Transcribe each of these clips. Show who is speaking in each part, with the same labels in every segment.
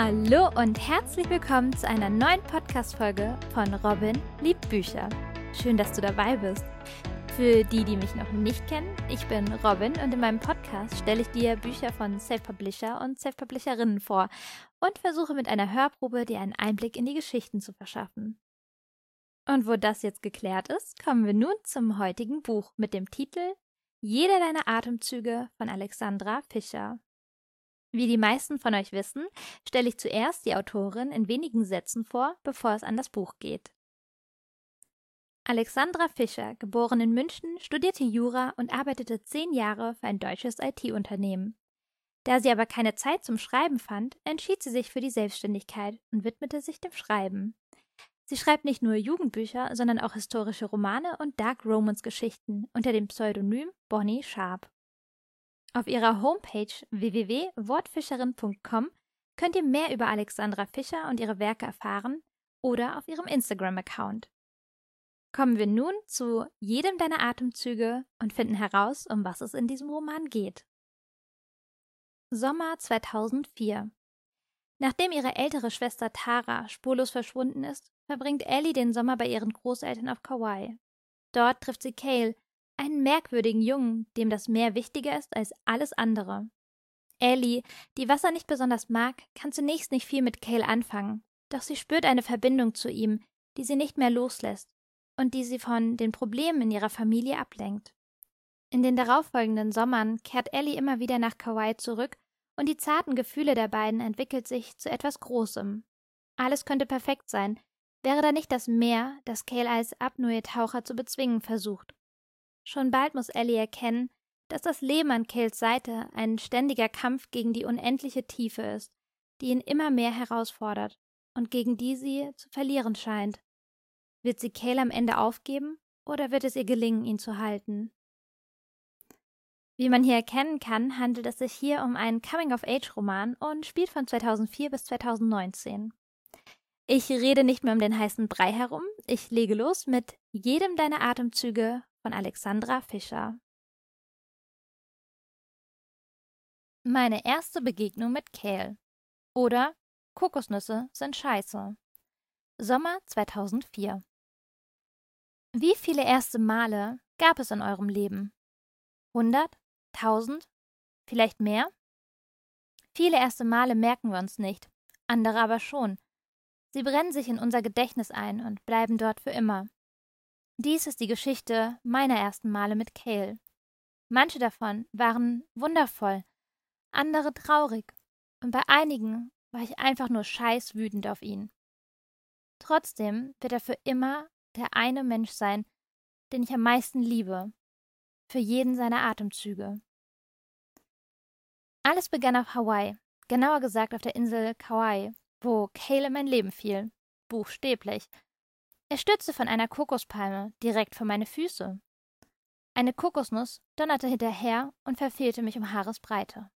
Speaker 1: Hallo und herzlich willkommen zu einer neuen Podcast-Folge von Robin liebt Bücher. Schön, dass du dabei bist. Für die, die mich noch nicht kennen, ich bin Robin und in meinem Podcast stelle ich dir Bücher von Self-Publisher und Self-Publisherinnen vor und versuche mit einer Hörprobe dir einen Einblick in die Geschichten zu verschaffen. Und wo das jetzt geklärt ist, kommen wir nun zum heutigen Buch mit dem Titel Jeder deiner Atemzüge von Alexandra Fischer. Wie die meisten von euch wissen, stelle ich zuerst die Autorin in wenigen Sätzen vor, bevor es an das Buch geht. Alexandra Fischer, geboren in München, studierte Jura und arbeitete zehn Jahre für ein deutsches IT-Unternehmen. Da sie aber keine Zeit zum Schreiben fand, entschied sie sich für die Selbstständigkeit und widmete sich dem Schreiben. Sie schreibt nicht nur Jugendbücher, sondern auch historische Romane und Dark Romance Geschichten unter dem Pseudonym Bonnie Sharp. Auf ihrer Homepage www.wortfischerin.com könnt ihr mehr über Alexandra Fischer und ihre Werke erfahren oder auf ihrem Instagram-Account. Kommen wir nun zu jedem deiner Atemzüge und finden heraus, um was es in diesem Roman geht. Sommer 2004 Nachdem ihre ältere Schwester Tara spurlos verschwunden ist, verbringt Ellie den Sommer bei ihren Großeltern auf Kauai. Dort trifft sie Cale, einen merkwürdigen Jungen, dem das Meer wichtiger ist als alles andere. Ellie, die Wasser nicht besonders mag, kann zunächst nicht viel mit Cale anfangen, doch sie spürt eine Verbindung zu ihm, die sie nicht mehr loslässt und die sie von den Problemen in ihrer Familie ablenkt. In den darauffolgenden Sommern kehrt Ellie immer wieder nach Kauai zurück und die zarten Gefühle der beiden entwickelt sich zu etwas Großem. Alles könnte perfekt sein, wäre da nicht das Meer, das Cale als Apnoe-Taucher zu bezwingen versucht. Schon bald muss Ellie erkennen, dass das Leben an Cales Seite ein ständiger Kampf gegen die unendliche Tiefe ist, die ihn immer mehr herausfordert und gegen die sie zu verlieren scheint. Wird sie Cale am Ende aufgeben oder wird es ihr gelingen, ihn zu halten? Wie man hier erkennen kann, handelt es sich hier um einen Coming-of-Age-Roman und spielt von 2004 bis 2019. Ich rede nicht mehr um den heißen Brei herum, ich lege los mit jedem deiner Atemzüge von Alexandra Fischer. Meine erste Begegnung mit Kale oder Kokosnüsse sind scheiße. Sommer 2004. Wie viele erste Male gab es in eurem Leben? Hundert? Tausend? Vielleicht mehr? Viele erste Male merken wir uns nicht, andere aber schon. Sie brennen sich in unser Gedächtnis ein und bleiben dort für immer. Dies ist die Geschichte meiner ersten Male mit Cale. Manche davon waren wundervoll, andere traurig, und bei einigen war ich einfach nur scheiß wütend auf ihn. Trotzdem wird er für immer der eine Mensch sein, den ich am meisten liebe, für jeden seiner Atemzüge. Alles begann auf Hawaii, genauer gesagt auf der Insel Kauai, wo Cale in mein Leben fiel, buchstäblich, er stürzte von einer Kokospalme direkt vor meine Füße. Eine Kokosnuss donnerte hinterher und verfehlte mich um Haaresbreite.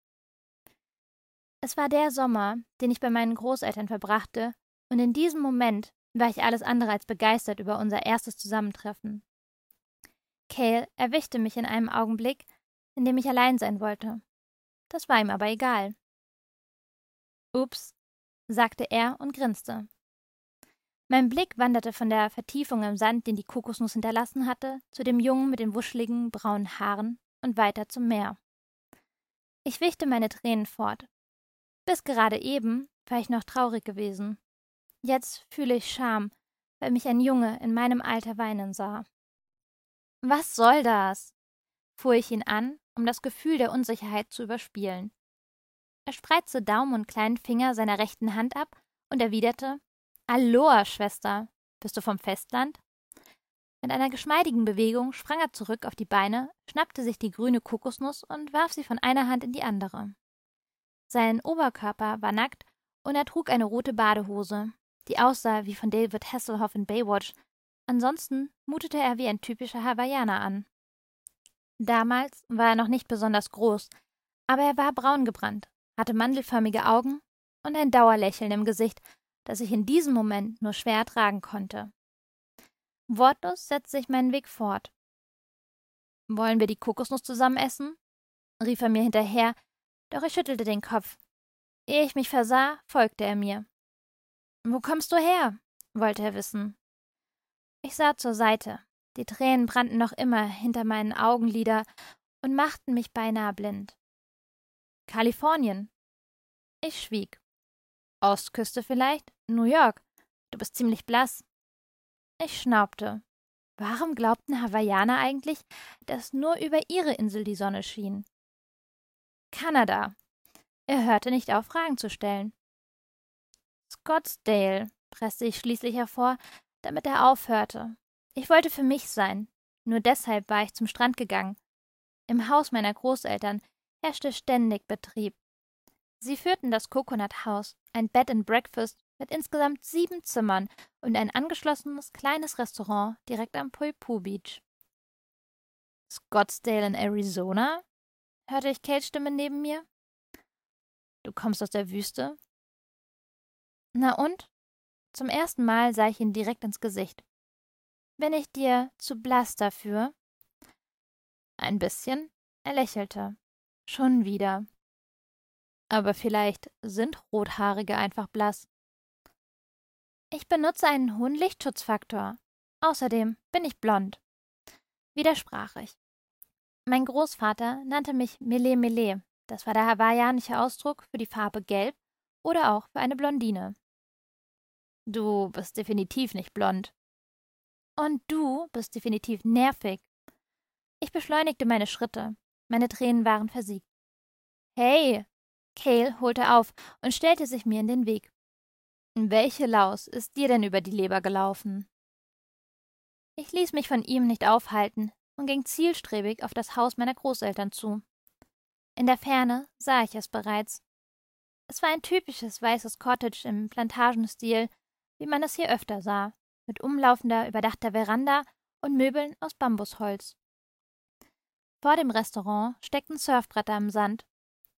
Speaker 1: Es war der Sommer, den ich bei meinen Großeltern verbrachte, und in diesem Moment war ich alles andere als begeistert über unser erstes Zusammentreffen. Cale erwischte mich in einem Augenblick, in dem ich allein sein wollte. Das war ihm aber egal. Ups, sagte er und grinste. Mein Blick wanderte von der Vertiefung im Sand, den die Kokosnuss hinterlassen hatte, zu dem Jungen mit den wuscheligen, braunen Haaren und weiter zum Meer. Ich wischte meine Tränen fort. Bis gerade eben war ich noch traurig gewesen. Jetzt fühle ich Scham, weil mich ein Junge in meinem Alter weinen sah. Was soll das? fuhr ich ihn an, um das Gefühl der Unsicherheit zu überspielen. Er spreizte Daumen und kleinen Finger seiner rechten Hand ab und erwiderte Aloha, Schwester. Bist du vom Festland? Mit einer geschmeidigen Bewegung sprang er zurück auf die Beine, schnappte sich die grüne Kokosnuss und warf sie von einer Hand in die andere. Sein Oberkörper war nackt und er trug eine rote Badehose, die aussah wie von David Hasselhoff in Baywatch. Ansonsten mutete er wie ein typischer Hawaiianer an. Damals war er noch nicht besonders groß, aber er war braun gebrannt, hatte mandelförmige Augen und ein Dauerlächeln im Gesicht, das ich in diesem Moment nur schwer ertragen konnte. Wortlos setzte ich meinen Weg fort. Wollen wir die Kokosnuss zusammen essen? rief er mir hinterher, doch ich schüttelte den Kopf. Ehe ich mich versah, folgte er mir. Wo kommst du her? wollte er wissen. Ich sah zur Seite. Die Tränen brannten noch immer hinter meinen Augenlider und machten mich beinahe blind. Kalifornien. Ich schwieg. Ostküste vielleicht? New York. Du bist ziemlich blass. Ich schnaubte. Warum glaubten Hawaiianer eigentlich, dass nur über ihre Insel die Sonne schien? Kanada. Er hörte nicht auf, Fragen zu stellen. Scottsdale, presste ich schließlich hervor, damit er aufhörte. Ich wollte für mich sein. Nur deshalb war ich zum Strand gegangen. Im Haus meiner Großeltern herrschte ständig Betrieb. Sie führten das Coconut House, ein Bed and Breakfast mit insgesamt sieben Zimmern und ein angeschlossenes kleines Restaurant direkt am Pulpu Beach. Scottsdale in Arizona? hörte ich Kates Stimme neben mir. Du kommst aus der Wüste? Na und? Zum ersten Mal sah ich ihn direkt ins Gesicht. Bin ich dir zu blass dafür? Ein bisschen. Er lächelte. Schon wieder. Aber vielleicht sind Rothaarige einfach blass. Ich benutze einen hohen Lichtschutzfaktor. Außerdem bin ich blond. Widersprach ich. Mein Großvater nannte mich Mele Mele. Das war der hawaiianische Ausdruck für die Farbe Gelb oder auch für eine Blondine. Du bist definitiv nicht blond. Und du bist definitiv nervig. Ich beschleunigte meine Schritte. Meine Tränen waren versiegt. Hey! Cale holte auf und stellte sich mir in den Weg. Welche Laus ist dir denn über die Leber gelaufen? Ich ließ mich von ihm nicht aufhalten und ging zielstrebig auf das Haus meiner Großeltern zu. In der Ferne sah ich es bereits. Es war ein typisches weißes Cottage im Plantagenstil, wie man es hier öfter sah, mit umlaufender, überdachter Veranda und Möbeln aus Bambusholz. Vor dem Restaurant steckten Surfbretter im Sand.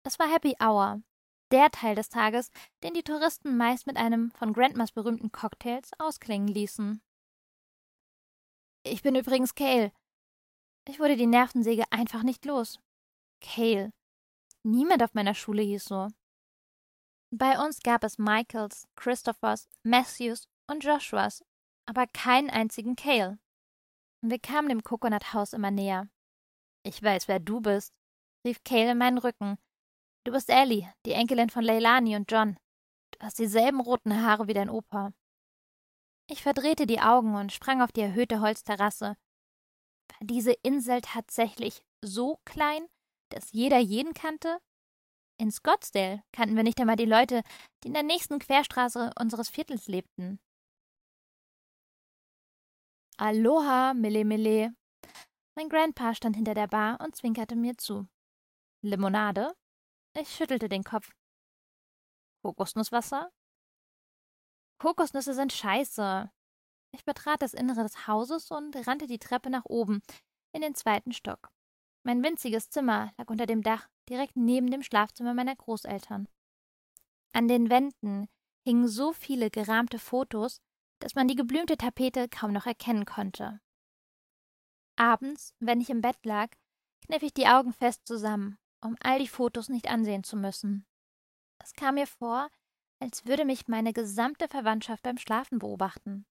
Speaker 1: Es war Happy Hour, der Teil des Tages, den die Touristen meist mit einem von Grandmas berühmten Cocktails ausklingen ließen. Ich bin übrigens Cale. Ich wurde die Nervensäge einfach nicht los. Cale. Niemand auf meiner Schule hieß so. Bei uns gab es Michaels, Christophers, Matthews und Joshuas, aber keinen einzigen Cale. Wir kamen dem Coconut House immer näher. Ich weiß, wer du bist, rief Cale in meinen Rücken, Du bist Ellie, die Enkelin von Leilani und John. Du hast dieselben roten Haare wie dein Opa. Ich verdrehte die Augen und sprang auf die erhöhte Holzterrasse. War diese Insel tatsächlich so klein, dass jeder jeden kannte? In Scottsdale kannten wir nicht einmal die Leute, die in der nächsten Querstraße unseres Viertels lebten. Aloha, Mille Mille. Mein Grandpa stand hinter der Bar und zwinkerte mir zu. Limonade? Ich schüttelte den Kopf. Kokosnusswasser? Kokosnüsse sind scheiße. Ich betrat das Innere des Hauses und rannte die Treppe nach oben, in den zweiten Stock. Mein winziges Zimmer lag unter dem Dach, direkt neben dem Schlafzimmer meiner Großeltern. An den Wänden hingen so viele gerahmte Fotos, dass man die geblümte Tapete kaum noch erkennen konnte. Abends, wenn ich im Bett lag, kniff ich die Augen fest zusammen um all die Fotos nicht ansehen zu müssen. Es kam mir vor, als würde mich meine gesamte Verwandtschaft beim Schlafen beobachten.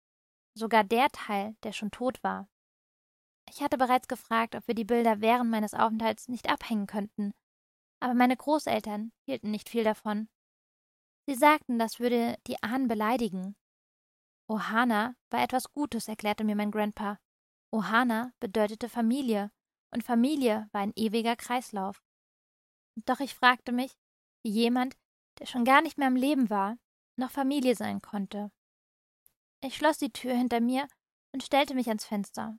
Speaker 1: Sogar der Teil, der schon tot war. Ich hatte bereits gefragt, ob wir die Bilder während meines Aufenthalts nicht abhängen könnten, aber meine Großeltern hielten nicht viel davon. Sie sagten, das würde die Ahnen beleidigen. Ohana war etwas Gutes, erklärte mir mein Grandpa. Ohana bedeutete Familie, und Familie war ein ewiger Kreislauf. Doch ich fragte mich, wie jemand, der schon gar nicht mehr am Leben war, noch Familie sein konnte. Ich schloss die Tür hinter mir und stellte mich ans Fenster.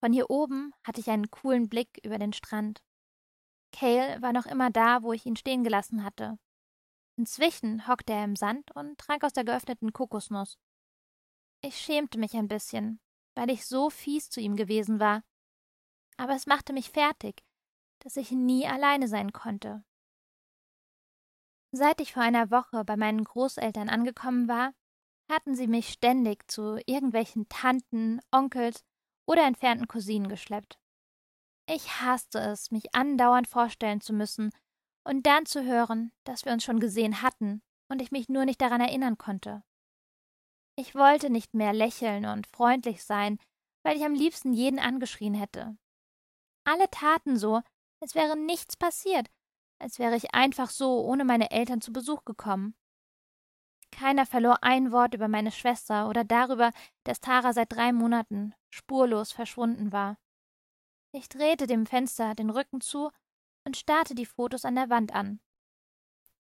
Speaker 1: Von hier oben hatte ich einen coolen Blick über den Strand. Cale war noch immer da, wo ich ihn stehen gelassen hatte. Inzwischen hockte er im Sand und trank aus der geöffneten Kokosnuss. Ich schämte mich ein bisschen, weil ich so fies zu ihm gewesen war. Aber es machte mich fertig, dass ich nie alleine sein konnte. Seit ich vor einer Woche bei meinen Großeltern angekommen war, hatten sie mich ständig zu irgendwelchen Tanten, Onkels oder entfernten Cousinen geschleppt. Ich hasste es, mich andauernd vorstellen zu müssen und dann zu hören, dass wir uns schon gesehen hatten und ich mich nur nicht daran erinnern konnte. Ich wollte nicht mehr lächeln und freundlich sein, weil ich am liebsten jeden angeschrien hätte. Alle taten so, als wäre nichts passiert, als wäre ich einfach so ohne meine Eltern zu Besuch gekommen. Keiner verlor ein Wort über meine Schwester oder darüber, dass Tara seit drei Monaten spurlos verschwunden war. Ich drehte dem Fenster den Rücken zu und starrte die Fotos an der Wand an.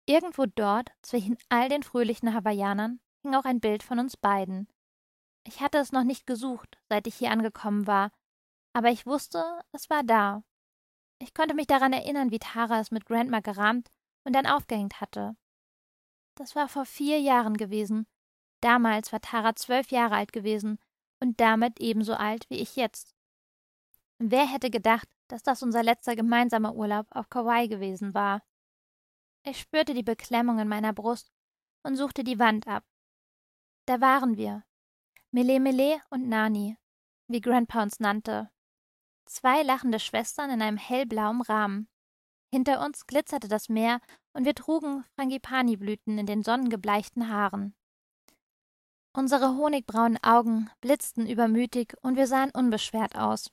Speaker 1: Irgendwo dort, zwischen all den fröhlichen Hawaiianern, hing auch ein Bild von uns beiden. Ich hatte es noch nicht gesucht, seit ich hier angekommen war, aber ich wusste, es war da. Ich konnte mich daran erinnern, wie Tara es mit Grandma gerahmt und dann aufgehängt hatte. Das war vor vier Jahren gewesen. Damals war Tara zwölf Jahre alt gewesen und damit ebenso alt wie ich jetzt. Wer hätte gedacht, dass das unser letzter gemeinsamer Urlaub auf Kauai gewesen war? Ich spürte die Beklemmung in meiner Brust und suchte die Wand ab. Da waren wir. Mele Mele und Nani, wie Grandpa uns nannte. Zwei lachende Schwestern in einem hellblauen Rahmen. Hinter uns glitzerte das Meer und wir trugen Frangipani-Blüten in den sonnengebleichten Haaren. Unsere honigbraunen Augen blitzten übermütig und wir sahen unbeschwert aus.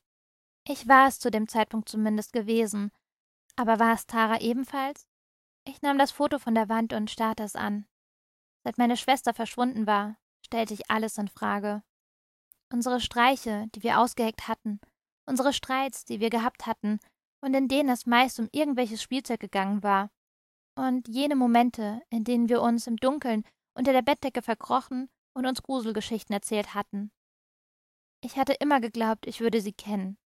Speaker 1: Ich war es zu dem Zeitpunkt zumindest gewesen. Aber war es Tara ebenfalls? Ich nahm das Foto von der Wand und starrte es an. Seit meine Schwester verschwunden war, stellte ich alles in Frage. Unsere Streiche, die wir ausgeheckt hatten, unsere Streits, die wir gehabt hatten und in denen es meist um irgendwelches Spielzeug gegangen war, und jene Momente, in denen wir uns im Dunkeln unter der Bettdecke verkrochen und uns Gruselgeschichten erzählt hatten. Ich hatte immer geglaubt, ich würde sie kennen.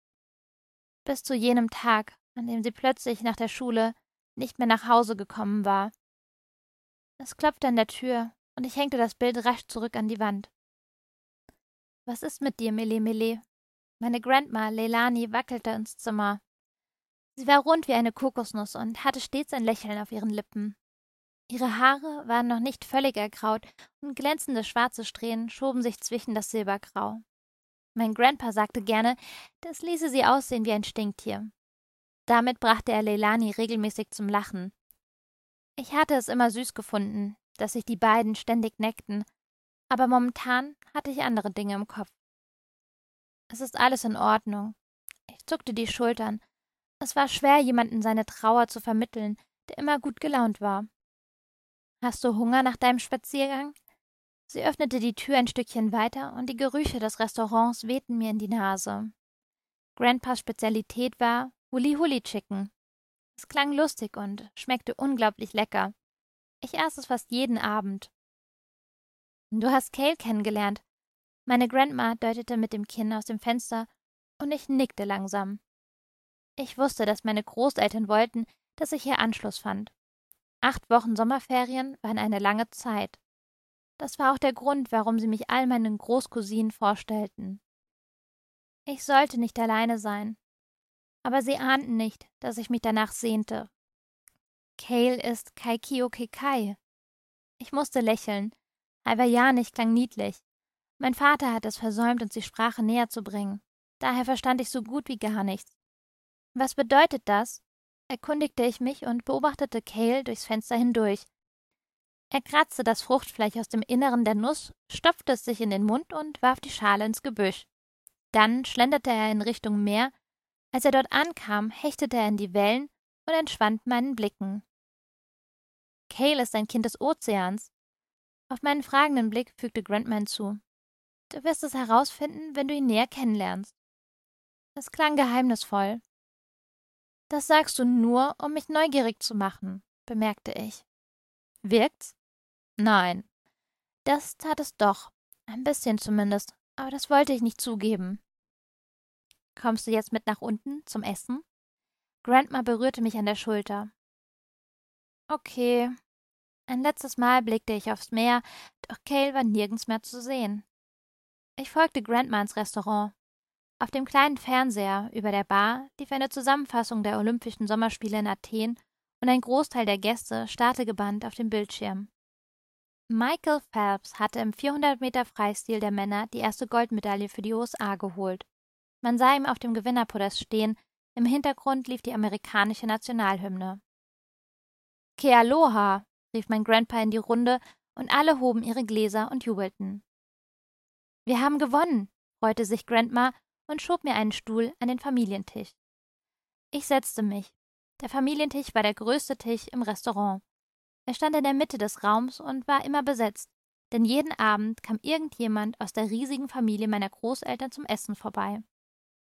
Speaker 1: Bis zu jenem Tag, an dem sie plötzlich nach der Schule nicht mehr nach Hause gekommen war. Es klopfte an der Tür und ich hängte das Bild rasch zurück an die Wand. Was ist mit dir, Mele Mele? Meine Grandma Leilani wackelte ins Zimmer. Sie war rund wie eine Kokosnuss und hatte stets ein Lächeln auf ihren Lippen. Ihre Haare waren noch nicht völlig ergraut und glänzende schwarze Strähnen schoben sich zwischen das Silbergrau. Mein Grandpa sagte gerne, das ließe sie aussehen wie ein Stinktier. Damit brachte er Leilani regelmäßig zum Lachen. Ich hatte es immer süß gefunden, dass sich die beiden ständig neckten, aber momentan hatte ich andere Dinge im Kopf. Es ist alles in Ordnung. Ich zuckte die Schultern es war schwer, jemanden seine Trauer zu vermitteln, der immer gut gelaunt war. Hast du Hunger nach deinem Spaziergang? Sie öffnete die Tür ein Stückchen weiter und die Gerüche des Restaurants wehten mir in die Nase. Grandpas Spezialität war Huli Huli Chicken. Es klang lustig und schmeckte unglaublich lecker. Ich aß es fast jeden Abend. Du hast Kale kennengelernt. Meine Grandma deutete mit dem Kinn aus dem Fenster und ich nickte langsam. Ich wusste, dass meine Großeltern wollten, dass ich hier Anschluss fand. Acht Wochen Sommerferien waren eine lange Zeit. Das war auch der Grund, warum sie mich all meinen Großcousinen vorstellten. Ich sollte nicht alleine sein. Aber sie ahnten nicht, dass ich mich danach sehnte. Kale ist Kaikio Kekai. Ich musste lächeln. Hawaiianisch klang niedlich. Mein Vater hat es versäumt, uns die Sprache näher zu bringen. Daher verstand ich so gut wie gar nichts. Was bedeutet das? erkundigte ich mich und beobachtete Cale durchs Fenster hindurch. Er kratzte das Fruchtfleisch aus dem Inneren der Nuss, stopfte es sich in den Mund und warf die Schale ins Gebüsch. Dann schlenderte er in Richtung Meer. Als er dort ankam, hechtete er in die Wellen und entschwand meinen Blicken. Cale ist ein Kind des Ozeans. Auf meinen fragenden Blick fügte Grantman zu. Du wirst es herausfinden, wenn du ihn näher kennenlernst. Es klang geheimnisvoll, das sagst du nur, um mich neugierig zu machen, bemerkte ich. Wirkt's? Nein. Das tat es doch. Ein bisschen zumindest, aber das wollte ich nicht zugeben. Kommst du jetzt mit nach unten zum Essen? Grandma berührte mich an der Schulter. Okay. Ein letztes Mal blickte ich aufs Meer, doch Cale war nirgends mehr zu sehen. Ich folgte Grandma ins Restaurant. Auf dem kleinen Fernseher über der Bar lief eine Zusammenfassung der Olympischen Sommerspiele in Athen und ein Großteil der Gäste starrte gebannt auf dem Bildschirm. Michael Phelps hatte im 400 Meter Freistil der Männer die erste Goldmedaille für die USA geholt. Man sah ihn auf dem Gewinnerpodest stehen, im Hintergrund lief die amerikanische Nationalhymne. Ke aloha, rief mein Grandpa in die Runde, und alle hoben ihre Gläser und jubelten. Wir haben gewonnen, freute sich Grandma und schob mir einen Stuhl an den Familientisch. Ich setzte mich. Der Familientisch war der größte Tisch im Restaurant. Er stand in der Mitte des Raums und war immer besetzt, denn jeden Abend kam irgendjemand aus der riesigen Familie meiner Großeltern zum Essen vorbei.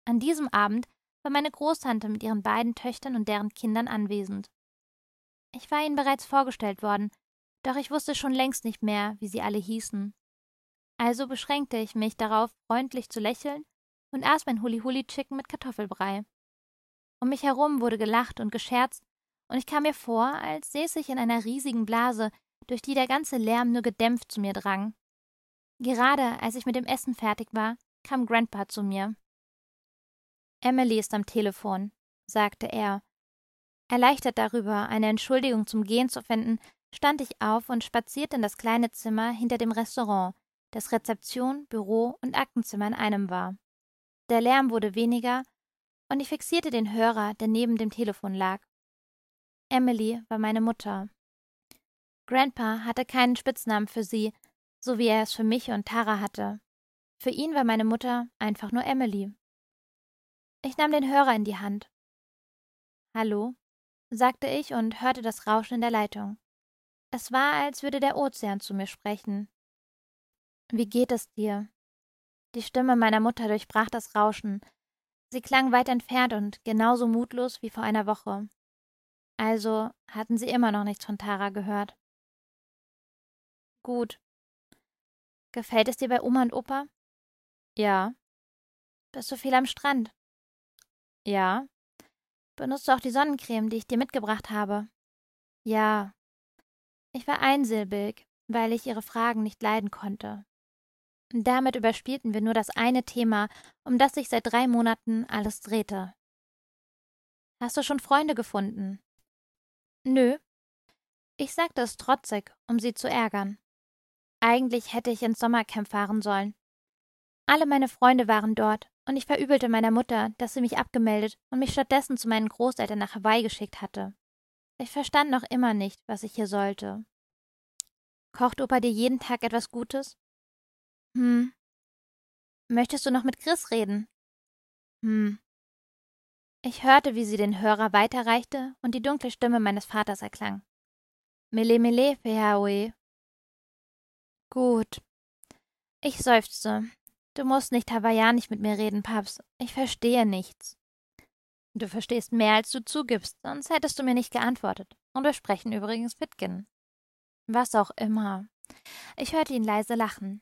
Speaker 1: An diesem Abend war meine Großtante mit ihren beiden Töchtern und deren Kindern anwesend. Ich war ihnen bereits vorgestellt worden, doch ich wusste schon längst nicht mehr, wie sie alle hießen. Also beschränkte ich mich darauf, freundlich zu lächeln und aß mein Huli-Huli-Chicken mit Kartoffelbrei. Um mich herum wurde gelacht und gescherzt, und ich kam mir vor, als säße ich in einer riesigen Blase, durch die der ganze Lärm nur gedämpft zu mir drang. Gerade als ich mit dem Essen fertig war, kam Grandpa zu mir. Emily ist am Telefon, sagte er. Erleichtert darüber, eine Entschuldigung zum Gehen zu finden, stand ich auf und spazierte in das kleine Zimmer hinter dem Restaurant, das Rezeption, Büro und Aktenzimmer in einem war. Der Lärm wurde weniger, und ich fixierte den Hörer, der neben dem Telefon lag. Emily war meine Mutter. Grandpa hatte keinen Spitznamen für sie, so wie er es für mich und Tara hatte. Für ihn war meine Mutter einfach nur Emily. Ich nahm den Hörer in die Hand. Hallo, sagte ich und hörte das Rauschen in der Leitung. Es war, als würde der Ozean zu mir sprechen. Wie geht es dir? Die Stimme meiner Mutter durchbrach das Rauschen. Sie klang weit entfernt und genauso mutlos wie vor einer Woche. Also hatten sie immer noch nichts von Tara gehört. Gut. Gefällt es dir bei Oma und Opa? Ja. Bist du viel am Strand? Ja. Benutzt du auch die Sonnencreme, die ich dir mitgebracht habe? Ja. Ich war einsilbig, weil ich ihre Fragen nicht leiden konnte. Damit überspielten wir nur das eine Thema, um das sich seit drei Monaten alles drehte. Hast du schon Freunde gefunden? Nö. Ich sagte es trotzig, um sie zu ärgern. Eigentlich hätte ich ins Sommercamp fahren sollen. Alle meine Freunde waren dort, und ich verübelte meiner Mutter, dass sie mich abgemeldet und mich stattdessen zu meinen Großeltern nach Hawaii geschickt hatte. Ich verstand noch immer nicht, was ich hier sollte. Kocht Opa dir jeden Tag etwas Gutes? Hm. Möchtest du noch mit Chris reden? Hm. Ich hörte, wie sie den Hörer weiterreichte und die dunkle Stimme meines Vaters erklang. Mele mele, Fehaoe. Gut. Ich seufzte. Du musst nicht hawaiianisch mit mir reden, Paps. Ich verstehe nichts. Du verstehst mehr, als du zugibst, sonst hättest du mir nicht geantwortet. Und wir sprechen übrigens Pitkin. Was auch immer. Ich hörte ihn leise lachen.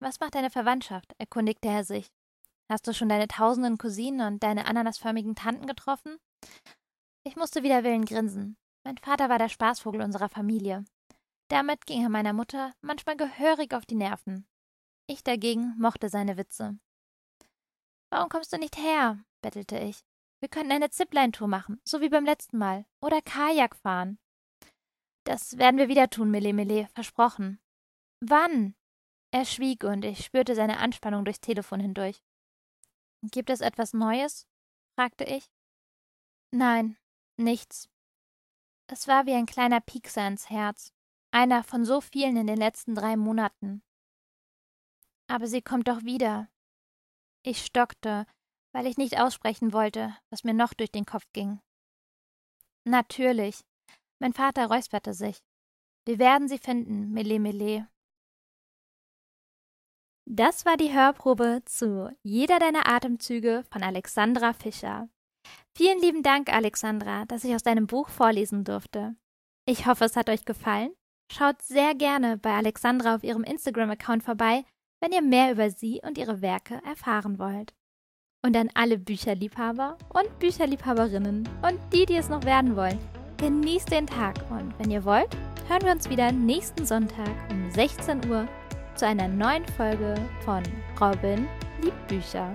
Speaker 1: Was macht deine Verwandtschaft? erkundigte er sich. Hast du schon deine tausenden Cousinen und deine ananasförmigen Tanten getroffen? Ich musste wider Willen grinsen. Mein Vater war der Spaßvogel unserer Familie. Damit ging er meiner Mutter manchmal gehörig auf die Nerven. Ich dagegen mochte seine Witze. Warum kommst du nicht her? bettelte ich. Wir könnten eine Zipline-Tour machen, so wie beim letzten Mal. Oder Kajak fahren. Das werden wir wieder tun, Mele Mele, versprochen. Wann? Er schwieg und ich spürte seine Anspannung durchs Telefon hindurch. Gibt es etwas Neues? fragte ich. Nein, nichts. Es war wie ein kleiner Piekser ins Herz, einer von so vielen in den letzten drei Monaten. Aber sie kommt doch wieder. Ich stockte, weil ich nicht aussprechen wollte, was mir noch durch den Kopf ging. Natürlich. Mein Vater räusperte sich. Wir werden sie finden, Mele Mele. Das war die Hörprobe zu Jeder deiner Atemzüge von Alexandra Fischer. Vielen lieben Dank, Alexandra, dass ich aus deinem Buch vorlesen durfte. Ich hoffe, es hat euch gefallen. Schaut sehr gerne bei Alexandra auf ihrem Instagram-Account vorbei, wenn ihr mehr über sie und ihre Werke erfahren wollt. Und an alle Bücherliebhaber und Bücherliebhaberinnen und die, die es noch werden wollen, genießt den Tag und wenn ihr wollt, hören wir uns wieder nächsten Sonntag um 16 Uhr zu einer neuen Folge von Robin liebt Bücher.